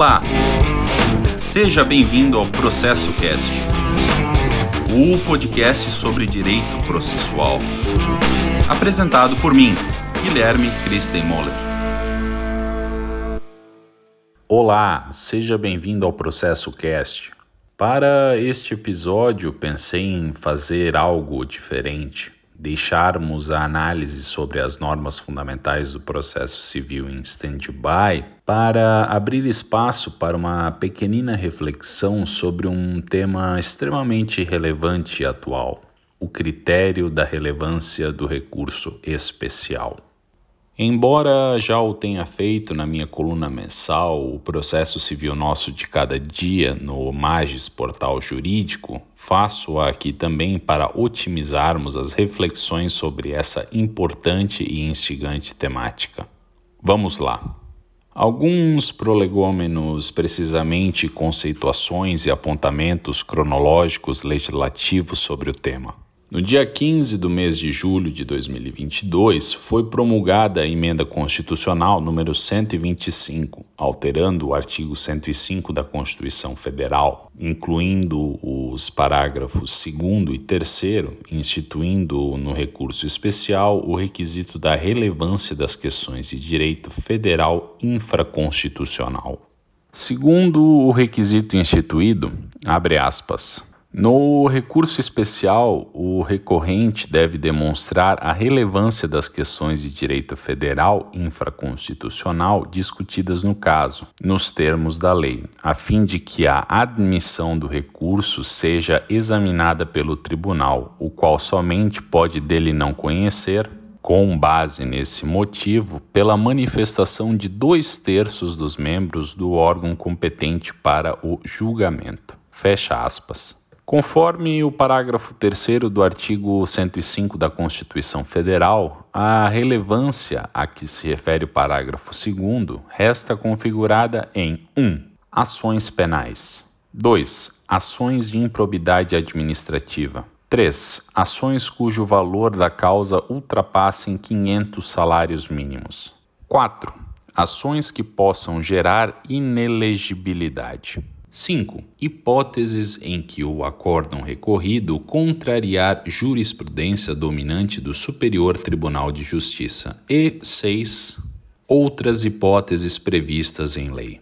Olá! Seja bem-vindo ao Processo Cast, o podcast sobre direito processual. Apresentado por mim, Guilherme Christenmoller. Olá, seja bem-vindo ao Processo Cast. Para este episódio, pensei em fazer algo diferente deixarmos a análise sobre as normas fundamentais do processo civil em stand-by para abrir espaço para uma pequenina reflexão sobre um tema extremamente relevante e atual: o critério da relevância do recurso especial. Embora já o tenha feito na minha coluna mensal, o processo civil nosso de cada dia no Magis Portal Jurídico, faço aqui também para otimizarmos as reflexões sobre essa importante e instigante temática. Vamos lá. Alguns prolegômenos, precisamente conceituações e apontamentos cronológicos legislativos sobre o tema. No dia 15 do mês de julho de 2022, foi promulgada a emenda constitucional número 125, alterando o artigo 105 da Constituição Federal, incluindo os parágrafos 2 e 3, instituindo no recurso especial o requisito da relevância das questões de direito federal infraconstitucional. Segundo o requisito instituído, abre aspas, no recurso especial, o recorrente deve demonstrar a relevância das questões de direito federal infraconstitucional discutidas no caso, nos termos da lei, a fim de que a admissão do recurso seja examinada pelo tribunal, o qual somente pode dele não conhecer, com base nesse motivo, pela manifestação de dois terços dos membros do órgão competente para o julgamento. Fecha aspas. Conforme o parágrafo 3 do artigo 105 da Constituição Federal, a relevância a que se refere o parágrafo 2 resta configurada em 1. Ações penais. 2. Ações de improbidade administrativa. 3. Ações cujo valor da causa ultrapasse 500 salários mínimos. 4. Ações que possam gerar inelegibilidade. 5. Hipóteses em que o acórdão recorrido contrariar jurisprudência dominante do Superior Tribunal de Justiça. E 6. Outras hipóteses previstas em lei.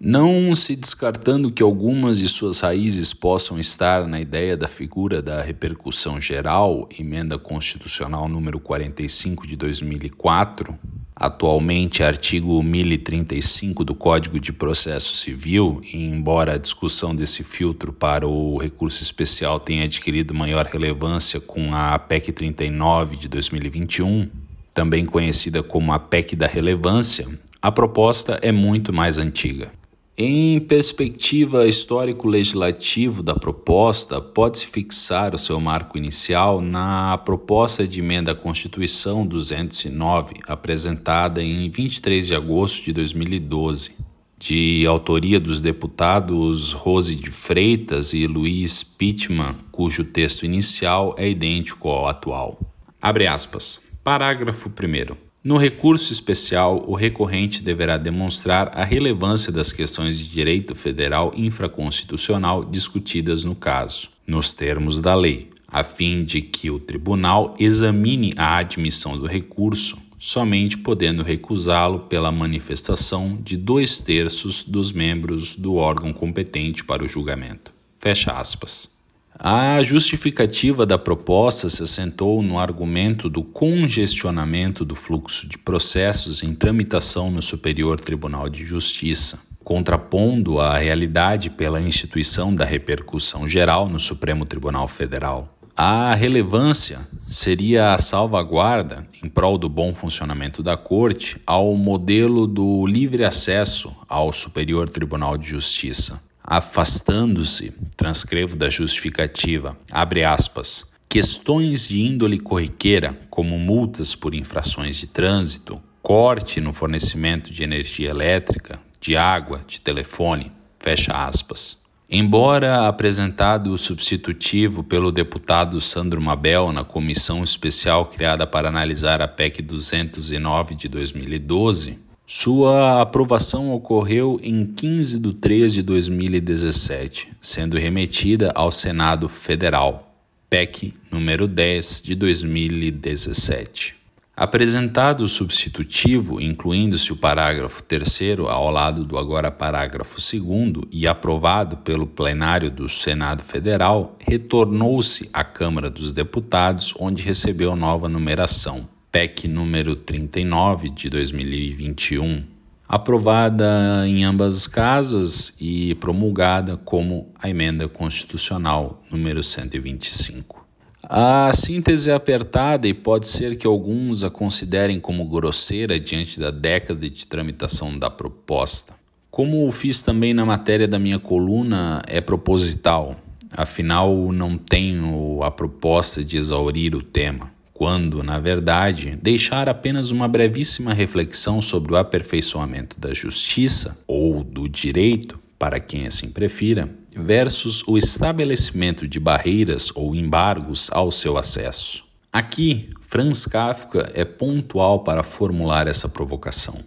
Não se descartando que algumas de suas raízes possam estar na ideia da figura da repercussão geral, emenda constitucional número 45 de 2004, atualmente artigo 1035 do Código de Processo Civil, embora a discussão desse filtro para o recurso especial tenha adquirido maior relevância com a PEC 39 de 2021, também conhecida como a PEC da relevância, a proposta é muito mais antiga. Em perspectiva histórico-legislativo da proposta, pode-se fixar o seu marco inicial na proposta de emenda à Constituição 209, apresentada em 23 de agosto de 2012, de autoria dos deputados Rose de Freitas e Luiz Pittman, cujo texto inicial é idêntico ao atual. Abre aspas. Parágrafo 1. No recurso especial, o recorrente deverá demonstrar a relevância das questões de direito federal infraconstitucional discutidas no caso, nos termos da lei, a fim de que o tribunal examine a admissão do recurso, somente podendo recusá-lo pela manifestação de dois terços dos membros do órgão competente para o julgamento. Fecha aspas. A justificativa da proposta se assentou no argumento do congestionamento do fluxo de processos em tramitação no Superior Tribunal de Justiça, contrapondo a realidade pela instituição da repercussão geral no Supremo Tribunal Federal. A relevância seria a salvaguarda, em prol do bom funcionamento da Corte, ao modelo do livre acesso ao Superior Tribunal de Justiça afastando-se, transcrevo da justificativa, abre aspas, questões de índole corriqueira, como multas por infrações de trânsito, corte no fornecimento de energia elétrica, de água, de telefone, fecha aspas. Embora apresentado o substitutivo pelo deputado Sandro Mabel na comissão especial criada para analisar a PEC 209 de 2012, Sua aprovação ocorreu em 15 de 3 de 2017, sendo remetida ao Senado Federal, PEC número 10 de 2017. Apresentado o substitutivo, incluindo-se o parágrafo 3 ao lado do agora parágrafo 2 e aprovado pelo plenário do Senado Federal, retornou-se à Câmara dos Deputados, onde recebeu nova numeração. PEC número 39 de 2021, aprovada em ambas as casas e promulgada como a emenda constitucional número 125. A síntese é apertada e pode ser que alguns a considerem como grosseira diante da década de tramitação da proposta. Como fiz também na matéria da minha coluna, é proposital, afinal não tenho a proposta de exaurir o tema quando, na verdade, deixar apenas uma brevíssima reflexão sobre o aperfeiçoamento da justiça ou do direito, para quem assim prefira, versus o estabelecimento de barreiras ou embargos ao seu acesso. Aqui, Franz Kafka é pontual para formular essa provocação.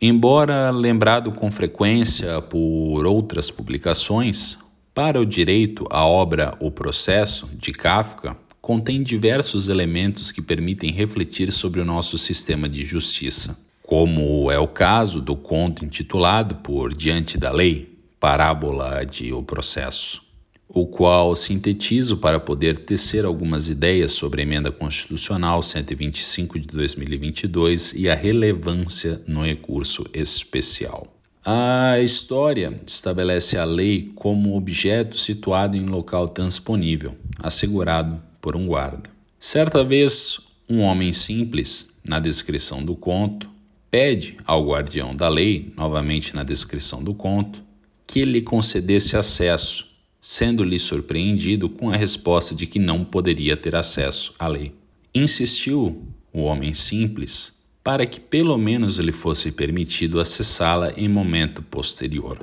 Embora lembrado com frequência por outras publicações, para o direito, a obra O Processo, de Kafka, contém diversos elementos que permitem refletir sobre o nosso sistema de justiça, como é o caso do conto intitulado por Diante da Lei, Parábola de O Processo, o qual sintetizo para poder tecer algumas ideias sobre a Emenda Constitucional 125 de 2022 e a relevância no recurso especial. A história estabelece a lei como objeto situado em local transponível, assegurado por um guarda. Certa vez, um homem simples, na descrição do conto, pede ao guardião da lei, novamente na descrição do conto, que lhe concedesse acesso, sendo-lhe surpreendido com a resposta de que não poderia ter acesso à lei. Insistiu o homem simples para que pelo menos lhe fosse permitido acessá-la em momento posterior.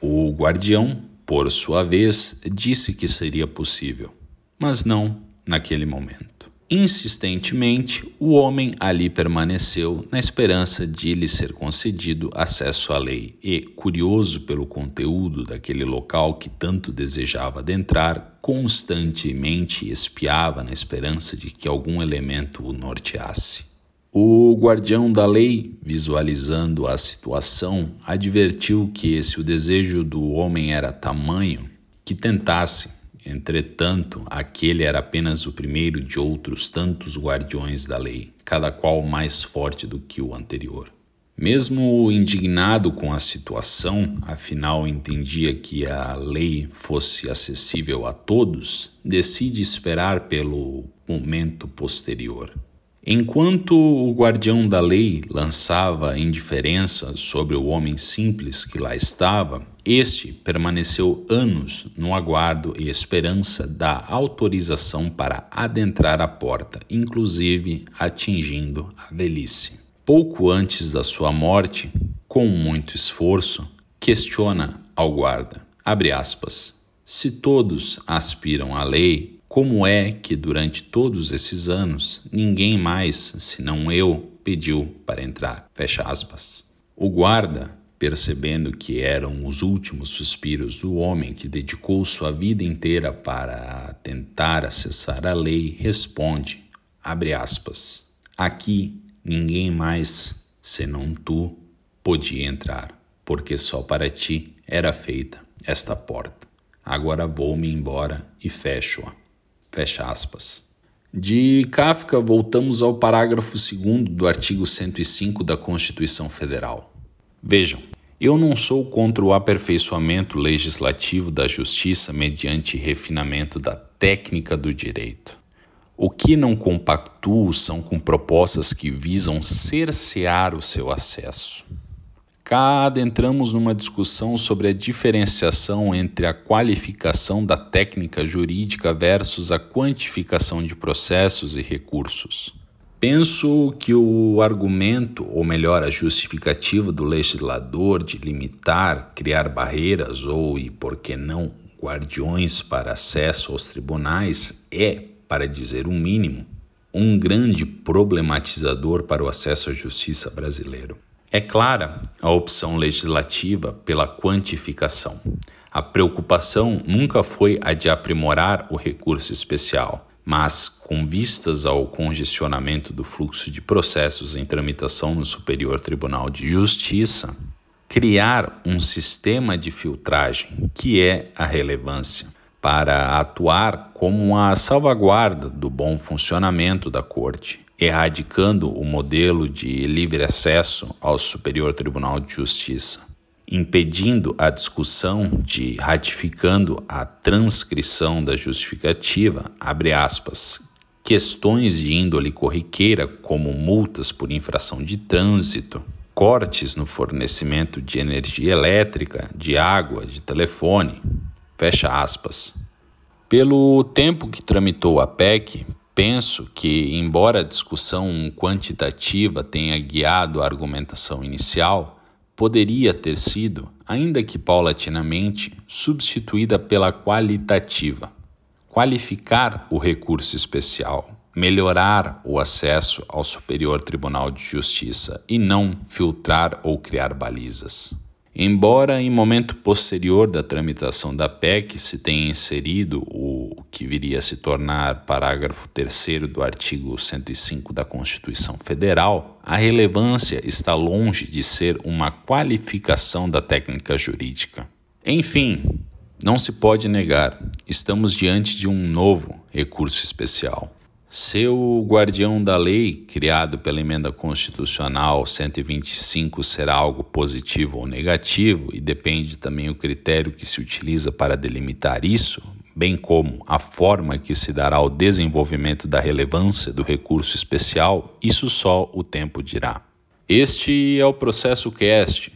O guardião, por sua vez, disse que seria possível, mas não naquele momento. Insistentemente, o homem ali permaneceu na esperança de lhe ser concedido acesso à lei e, curioso pelo conteúdo daquele local que tanto desejava adentrar, constantemente espiava na esperança de que algum elemento o norteasse. O guardião da lei, visualizando a situação, advertiu que, se o desejo do homem era tamanho, que tentasse Entretanto, aquele era apenas o primeiro de outros tantos guardiões da lei, cada qual mais forte do que o anterior. Mesmo indignado com a situação, afinal entendia que a lei fosse acessível a todos, decide esperar pelo momento posterior. Enquanto o guardião da lei lançava indiferença sobre o homem simples que lá estava, este permaneceu anos no aguardo e esperança da autorização para adentrar a porta, inclusive atingindo a velhice. Pouco antes da sua morte, com muito esforço, questiona ao guarda, aspas, se todos aspiram à lei, como é que durante todos esses anos ninguém mais, senão eu, pediu para entrar? Fecha aspas. O guarda, percebendo que eram os últimos suspiros do homem que dedicou sua vida inteira para tentar acessar a lei, responde, abre aspas, aqui ninguém mais, senão tu, podia entrar, porque só para ti era feita esta porta. Agora vou-me embora e fecho-a. Fecha aspas. De Kafka, voltamos ao parágrafo 2 do artigo 105 da Constituição Federal. Vejam, eu não sou contra o aperfeiçoamento legislativo da justiça mediante refinamento da técnica do direito. O que não compactuo são com propostas que visam cercear o seu acesso. Cá adentramos numa discussão sobre a diferenciação entre a qualificação da técnica jurídica versus a quantificação de processos e recursos. Penso que o argumento, ou melhor, a justificativa do legislador de limitar, criar barreiras ou, e por que não, guardiões para acesso aos tribunais é, para dizer o um mínimo, um grande problematizador para o acesso à justiça brasileiro. É clara a opção legislativa pela quantificação. A preocupação nunca foi a de aprimorar o recurso especial, mas, com vistas ao congestionamento do fluxo de processos em tramitação no Superior Tribunal de Justiça, criar um sistema de filtragem, que é a relevância, para atuar como uma salvaguarda do bom funcionamento da Corte, erradicando o modelo de livre acesso ao Superior Tribunal de Justiça impedindo a discussão de ratificando a transcrição da justificativa, abre aspas, questões de índole corriqueira, como multas por infração de trânsito, cortes no fornecimento de energia elétrica, de água, de telefone, fecha aspas. Pelo tempo que tramitou a PEC, penso que, embora a discussão quantitativa tenha guiado a argumentação inicial, poderia ter sido, ainda que paulatinamente, substituída pela qualitativa. Qualificar o recurso especial, melhorar o acesso ao Superior Tribunal de Justiça e não filtrar ou criar balizas. Embora em momento posterior da tramitação da PEC se tenha inserido o que viria a se tornar parágrafo 3 do artigo 105 da Constituição Federal, a relevância está longe de ser uma qualificação da técnica jurídica. Enfim, não se pode negar, estamos diante de um novo recurso especial. Seu guardião da lei, criado pela emenda constitucional 125, será algo positivo ou negativo e depende também o critério que se utiliza para delimitar isso, bem como a forma que se dará ao desenvolvimento da relevância do recurso especial, isso só o tempo dirá. Este é o processo cast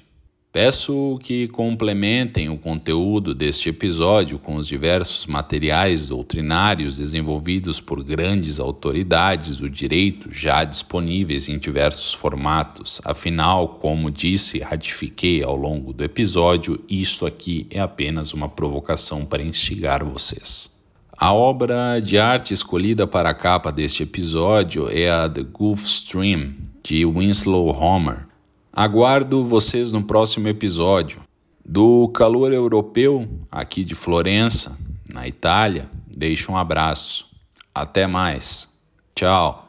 Peço que complementem o conteúdo deste episódio com os diversos materiais doutrinários desenvolvidos por grandes autoridades do direito já disponíveis em diversos formatos. Afinal, como disse e ratifiquei ao longo do episódio, isto aqui é apenas uma provocação para instigar vocês. A obra de arte escolhida para a capa deste episódio é a The Gulf Stream, de Winslow Homer Aguardo vocês no próximo episódio. Do calor europeu, aqui de Florença, na Itália, deixo um abraço. Até mais. Tchau.